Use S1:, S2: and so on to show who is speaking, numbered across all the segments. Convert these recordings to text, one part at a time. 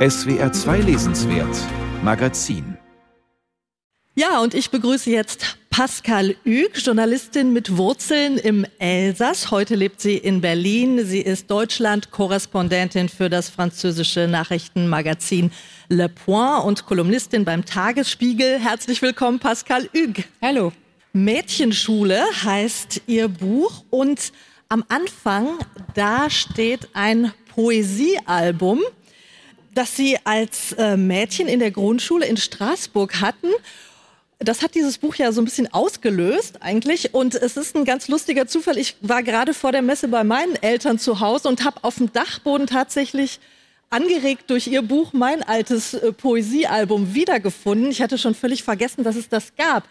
S1: SWR 2 Lesenswert Magazin
S2: ja, und ich begrüße jetzt Pascal Hüg, Journalistin mit Wurzeln im Elsass. Heute lebt sie in Berlin. Sie ist Deutschland-Korrespondentin für das französische Nachrichtenmagazin Le Point und Kolumnistin beim Tagesspiegel. Herzlich willkommen, Pascal Hüg.
S3: Hallo.
S2: Mädchenschule heißt ihr Buch und am Anfang, da steht ein Poesiealbum, das Sie als äh, Mädchen in der Grundschule in Straßburg hatten das hat dieses Buch ja so ein bisschen ausgelöst eigentlich. Und es ist ein ganz lustiger Zufall. Ich war gerade vor der Messe bei meinen Eltern zu Hause und habe auf dem Dachboden tatsächlich angeregt durch ihr Buch mein altes äh, Poesiealbum wiedergefunden. Ich hatte schon völlig vergessen, dass es das gab.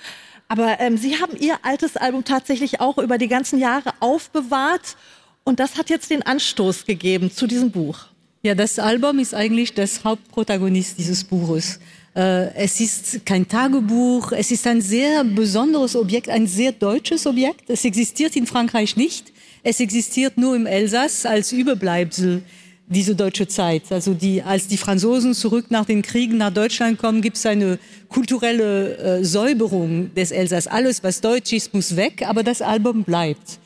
S2: Aber ähm, Sie haben Ihr altes Album tatsächlich auch über die ganzen Jahre aufbewahrt. Und das hat jetzt den Anstoß gegeben zu diesem Buch.
S3: Ja, das Album ist eigentlich das Hauptprotagonist dieses Buches. Äh, es ist kein Tagebuch, es ist ein sehr besonderes Objekt, ein sehr deutsches Objekt. Es existiert in Frankreich nicht. Es existiert nur im Elsass als Überbleibsel diese deutsche Zeit. Also die, als die Franzosen zurück nach den Kriegen nach Deutschland kommen, gibt es eine kulturelle äh, Säuberung des Elsass. Alles, was deutsch ist, muss weg, aber das Album bleibt.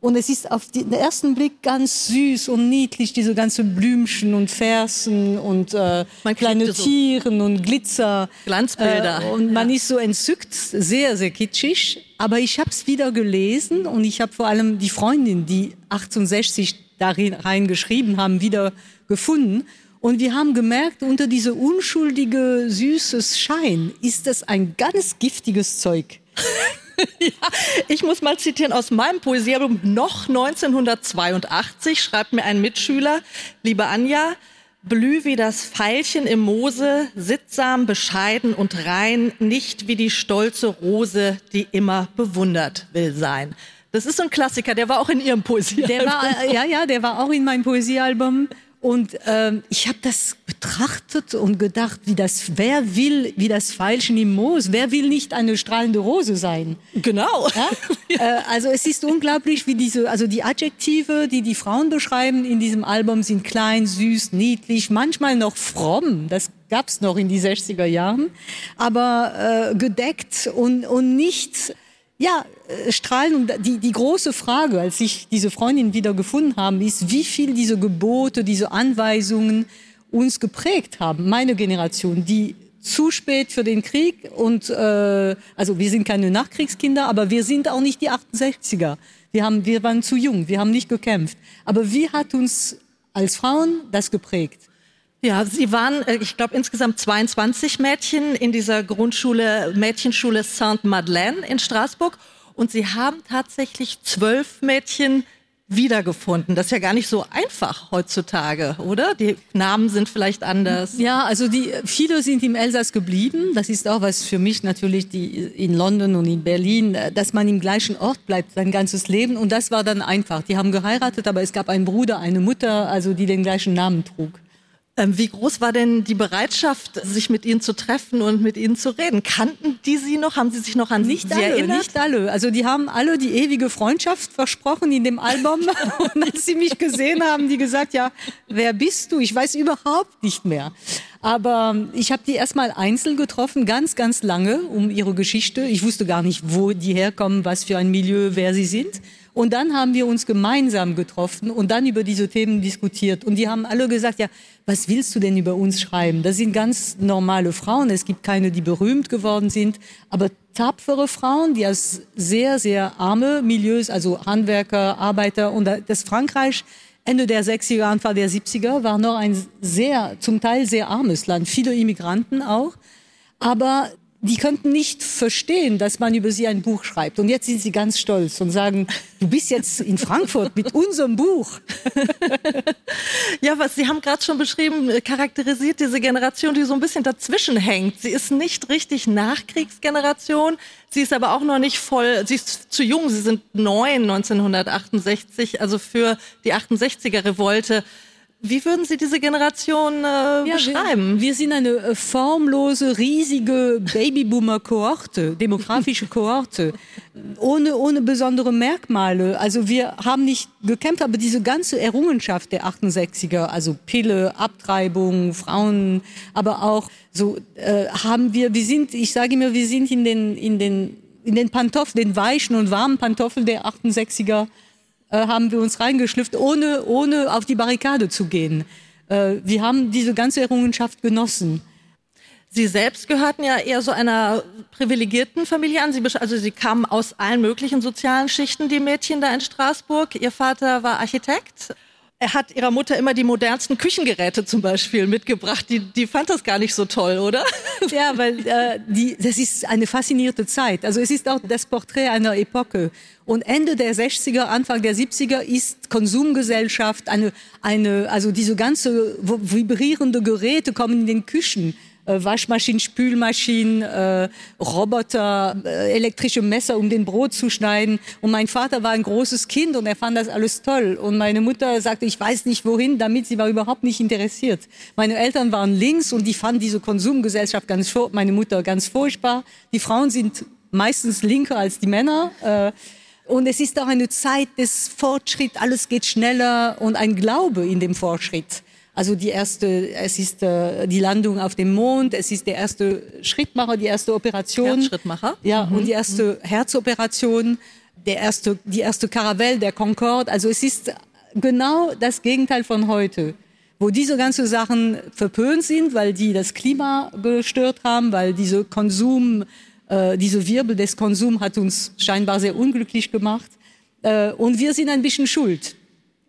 S3: Und es ist auf den ersten Blick ganz süß und niedlich, diese ganzen Blümchen und Fersen und äh, kleine so Tieren und Glitzer.
S2: Glanzbilder.
S3: Äh, und man ja. ist so entzückt, sehr, sehr kitschig. Aber ich habe es wieder gelesen und ich habe vor allem die Freundin, die 1860 darin reingeschrieben haben, wieder gefunden. Und wir haben gemerkt, unter diese unschuldige, süßes Schein ist das ein ganz giftiges Zeug.
S2: ja, ich muss mal zitieren aus meinem Poesiealbum noch 1982 schreibt mir ein Mitschüler, liebe Anja, blüh wie das Veilchen im Moose, sittsam, bescheiden und rein, nicht wie die stolze Rose, die immer bewundert will sein. Das ist so ein Klassiker, der war auch in Ihrem Poesiealbum.
S3: Der war, ja, ja, der war auch in meinem Poesiealbum. Und ähm, ich habe das betrachtet und gedacht, wie das, wer will, wie das Veilchen im Moos, wer will nicht eine strahlende Rose sein?
S2: Genau.
S3: Ja? äh, also es ist unglaublich, wie diese, also die Adjektive, die die Frauen beschreiben in diesem Album, sind klein, süß, niedlich, manchmal noch fromm. Das gab's noch in die 60er Jahren, aber äh, gedeckt und und nicht ja, äh, strahlen. Und die, die große Frage, als ich diese Freundin wieder gefunden habe, ist, wie viel diese Gebote, diese Anweisungen uns geprägt haben. Meine Generation, die zu spät für den Krieg und äh, also wir sind keine Nachkriegskinder, aber wir sind auch nicht die 68er. Wir, haben, wir waren zu jung, wir haben nicht gekämpft. Aber wie hat uns als Frauen das geprägt?
S2: Ja, Sie waren, äh, ich glaube, insgesamt 22 Mädchen in dieser Grundschule, Mädchenschule Saint-Madeleine in Straßburg. Und Sie haben tatsächlich zwölf Mädchen wiedergefunden. Das ist ja gar nicht so einfach heutzutage, oder? Die Namen sind vielleicht anders.
S3: Ja, also die viele sind im Elsass geblieben. Das ist auch was für mich natürlich die in London und in Berlin, dass man im gleichen Ort bleibt sein ganzes Leben und das war dann einfach. Die haben geheiratet, aber es gab einen Bruder, eine Mutter, also die den gleichen Namen trug.
S2: Ähm, wie groß war denn die Bereitschaft, sich mit Ihnen zu treffen und mit Ihnen zu reden? Kannten die Sie noch? Haben Sie sich noch an
S3: nicht
S2: Sie
S3: alle,
S2: erinnert?
S3: Nicht alle. Also die haben alle die ewige Freundschaft versprochen in dem Album. und als sie mich gesehen haben, die gesagt, ja, wer bist du? Ich weiß überhaupt nicht mehr. Aber ich habe die erstmal einzeln getroffen, ganz, ganz lange um ihre Geschichte. Ich wusste gar nicht, wo die herkommen, was für ein Milieu, wer sie sind. Und dann haben wir uns gemeinsam getroffen und dann über diese Themen diskutiert. Und die haben alle gesagt, ja, was willst du denn über uns schreiben? Das sind ganz normale Frauen. Es gibt keine, die berühmt geworden sind, aber tapfere Frauen, die aus sehr, sehr arme Milieus, also Handwerker, Arbeiter und das Frankreich Ende der 60er, Anfang der 70er war noch ein sehr, zum Teil sehr armes Land, viele Immigranten auch. Aber die könnten nicht verstehen, dass man über sie ein Buch schreibt. Und jetzt sind sie ganz stolz und sagen, du bist jetzt in Frankfurt mit unserem Buch.
S2: ja, was Sie haben gerade schon beschrieben, charakterisiert diese Generation, die so ein bisschen dazwischen hängt. Sie ist nicht richtig Nachkriegsgeneration. Sie ist aber auch noch nicht voll, sie ist zu jung. Sie sind neun 1968, also für die 68er Revolte Wie würden Sie diese Generation äh, ja, beschreiben?
S3: Wir, wir, sind eine äh, formlose, riesige Babyboomer-Kohorte, demografische Kohorte, ohne, ohne besondere Merkmale. Also wir haben nicht gekämpft, aber diese ganze Errungenschaft der 68er, also Pille, Abtreibung, Frauen, aber auch so äh, haben wir, wir sind, ich sage immer, wir sind in den, in den, in den Pantoffeln, den weichen und warmen Pantoffeln der 68er äh, haben wir uns reingeschlüpft, ohne, ohne auf die Barrikade zu gehen. Äh, wir haben diese ganze Errungenschaft genossen.
S2: Sie selbst gehörten ja eher so einer privilegierten Familie an. Sie, also Sie kamen aus allen möglichen sozialen Schichten, die Mädchen da in Straßburg. Ihr Vater war Architekt. Er hat ihrer Mutter immer die modernsten Küchengeräte zum Beispiel mitgebracht. Die, die fand das gar nicht so toll, oder?
S3: Ja, weil äh, die, das ist eine faszinierte Zeit. Also es ist auch das Porträt einer Epoche. Und Ende der 60er, Anfang der 70er ist Konsumgesellschaft eine, eine also diese ganze vibrierende Geräte kommen in den Küchen Waschmaschinen, Spülmaschinen, äh, Roboter, äh, elektrische Messer, um den Brot zu schneiden. Und mein Vater war ein großes Kind und er fand das alles toll. Und meine Mutter sagte, ich weiß nicht wohin, damit sie war überhaupt nicht interessiert. Meine Eltern waren links und die fanden diese Konsumgesellschaft ganz, meine Mutter ganz furchtbar. Die Frauen sind meistens linker als die Männer. Äh, und es ist auch eine Zeit des Fortschritts, alles geht schneller und ein Glaube in dem Fortschritt. Also die erste, es ist äh, die Landung auf dem Mond, es ist der erste Schrittmacher, die erste Operation.
S2: Herzschrittmacher.
S3: Ja, mhm. und die erste mhm. Herzoperation, der erste, die erste Caravelle, der Concorde. Also es ist genau das Gegenteil von heute, wo diese ganzen Sachen verpönt sind, weil die das Klima gestört haben, weil diese Konsum, äh, diese Wirbel des Konsums hat uns scheinbar sehr unglücklich gemacht. Äh, und wir sind ein bisschen schuld.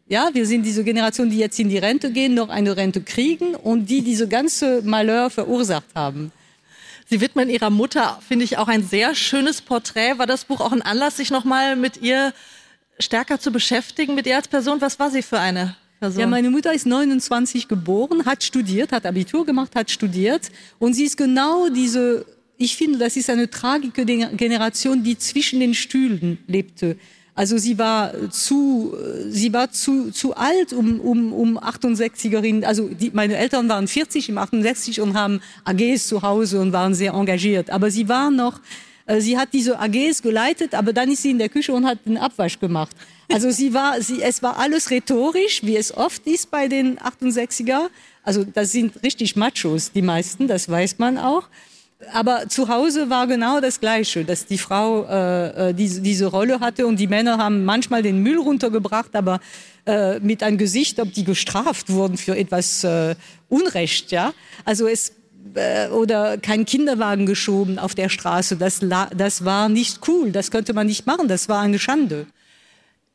S3: Ja, wir sind diese Generation, die jetzt in die Rente gehen, noch eine Rente kriegen und die diese ganze Malheur verursacht haben.
S2: Sie widmen ihrer Mutter, finde ich, auch ein sehr schönes Porträt. War das Buch auch ein Anlass, sich nochmal mit ihr stärker zu beschäftigen, mit ihr als Person? Was war sie für eine Person?
S3: Ja, meine Mutter ist 29 geboren, hat studiert, hat Abitur gemacht, hat studiert und sie ist genau diese, ich finde, das ist eine tragische Generation, die zwischen den Stühlen lebte. Also sie war zu, sie war zu, zu alt, um, um, um 68erin, also die, meine Eltern waren 40 im 68 und haben AGs zu Hause und waren sehr engagiert. Aber sie war noch, äh, sie hat diese AGs geleitet, aber dann ist sie in der Küche und hat den Abwasch gemacht. Also sie war, sie, es war alles rhetorisch, wie es oft ist bei den 68er. Also das sind richtig Machos, die meisten, das weiß man auch aber zu Hause war genau das Gleiche, dass die Frau äh, äh, diese, diese Rolle hatte und die Männer haben manchmal den Müll runtergebracht, aber äh, mit einem Gesicht, ob die gestraft wurden für etwas äh, Unrecht. Ja, also es äh, oder kein Kinderwagen geschoben auf der Straße. Das, das war nicht cool. Das könnte man nicht machen. Das war eine Schande.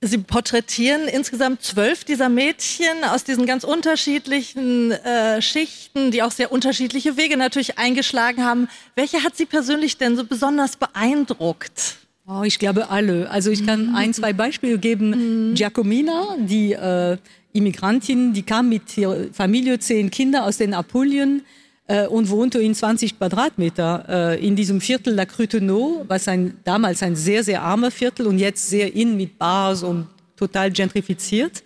S2: Sie porträtieren insgesamt zwölf dieser Mädchen aus diesen ganz unterschiedlichen äh, Schichten, die auch sehr unterschiedliche Wege natürlich eingeschlagen haben. Welche hat Sie persönlich denn so besonders beeindruckt?
S3: Oh, ich glaube alle. Also ich kann mhm. ein, zwei Beispiele geben. Mhm. Giacomina, die äh, Immigrantin, die kam mit ihrer Familie, zehn Kinder aus den Apulien äh, und wohnte in 20 Quadratmeter äh, in diesem Viertel La Crutenau, was ein, damals ein sehr, sehr armer Viertel und jetzt sehr in mit Bars und total gentrifiziert.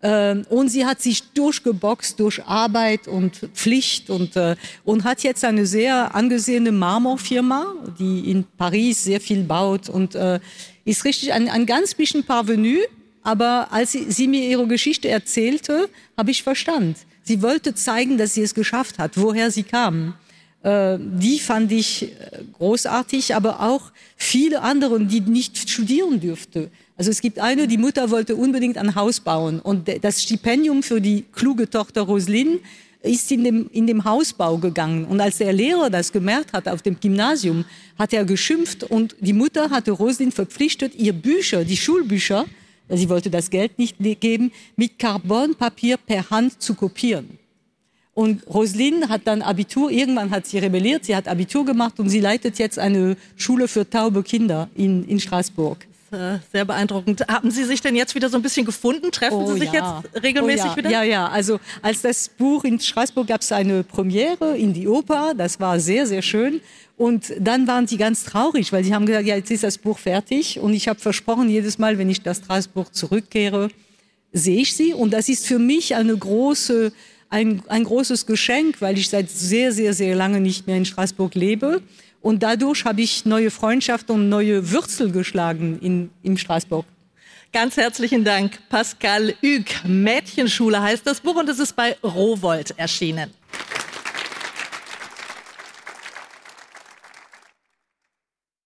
S3: Äh, und sie hat sich durchgeboxt durch Arbeit und Pflicht und, äh, und hat jetzt eine sehr angesehene Marmorfirma, die in Paris sehr viel baut und äh, ist richtig ein, ein ganz bisschen Parvenu. Aber als sie, sie mir ihre Geschichte erzählte, habe ich verstanden Sie wollte zeigen, dass sie es geschafft hat, woher sie kam. Äh, die fand ich äh, großartig, aber auch viele andere, die nicht studieren dürfte. Also es gibt eine, die Mutter wollte unbedingt ein Haus bauen und das Stipendium für die kluge Tochter Roslin ist in dem, in dem Hausbau gegangen. Und als der Lehrer das gemerkt hat auf dem Gymnasium, hat er geschimpft und die Mutter hatte Roslin verpflichtet, ihr Bücher, die Schulbücher, sie wollte das Geld nicht geben, mit Carbonpapier per Hand zu kopieren. Und Roslin hat dann Abitur, irgendwann hat sie rebelliert, sie hat Abitur gemacht und sie leitet jetzt eine Schule für taube Kinder in, in Straßburg.
S2: Äh, sehr beeindruckend. Haben Sie sich denn jetzt wieder so ein bisschen gefunden? Treffen oh, Sie sich ja. jetzt regelmäßig
S3: oh, ja.
S2: wieder?
S3: Ja, ja. Also als das Buch in Straßburg gab es eine Premiere in die Oper. Das war sehr, sehr schön. Und dann waren sie ganz traurig, weil sie haben gesagt, ja, jetzt ist das Buch fertig. Und ich habe versprochen, jedes Mal, wenn ich nach Straßburg zurückkehre, sehe ich sie. Und das ist für mich eine große, ein, ein großes Geschenk, weil ich seit sehr, sehr, sehr lange nicht mehr in Straßburg lebe. Und dadurch habe ich neue Freundschaften und neue Wurzel geschlagen in, in Straßburg.
S2: Ganz herzlichen Dank, Pascal Ück. Mädchenschule heißt das Buch und es ist bei Rowold erschienen.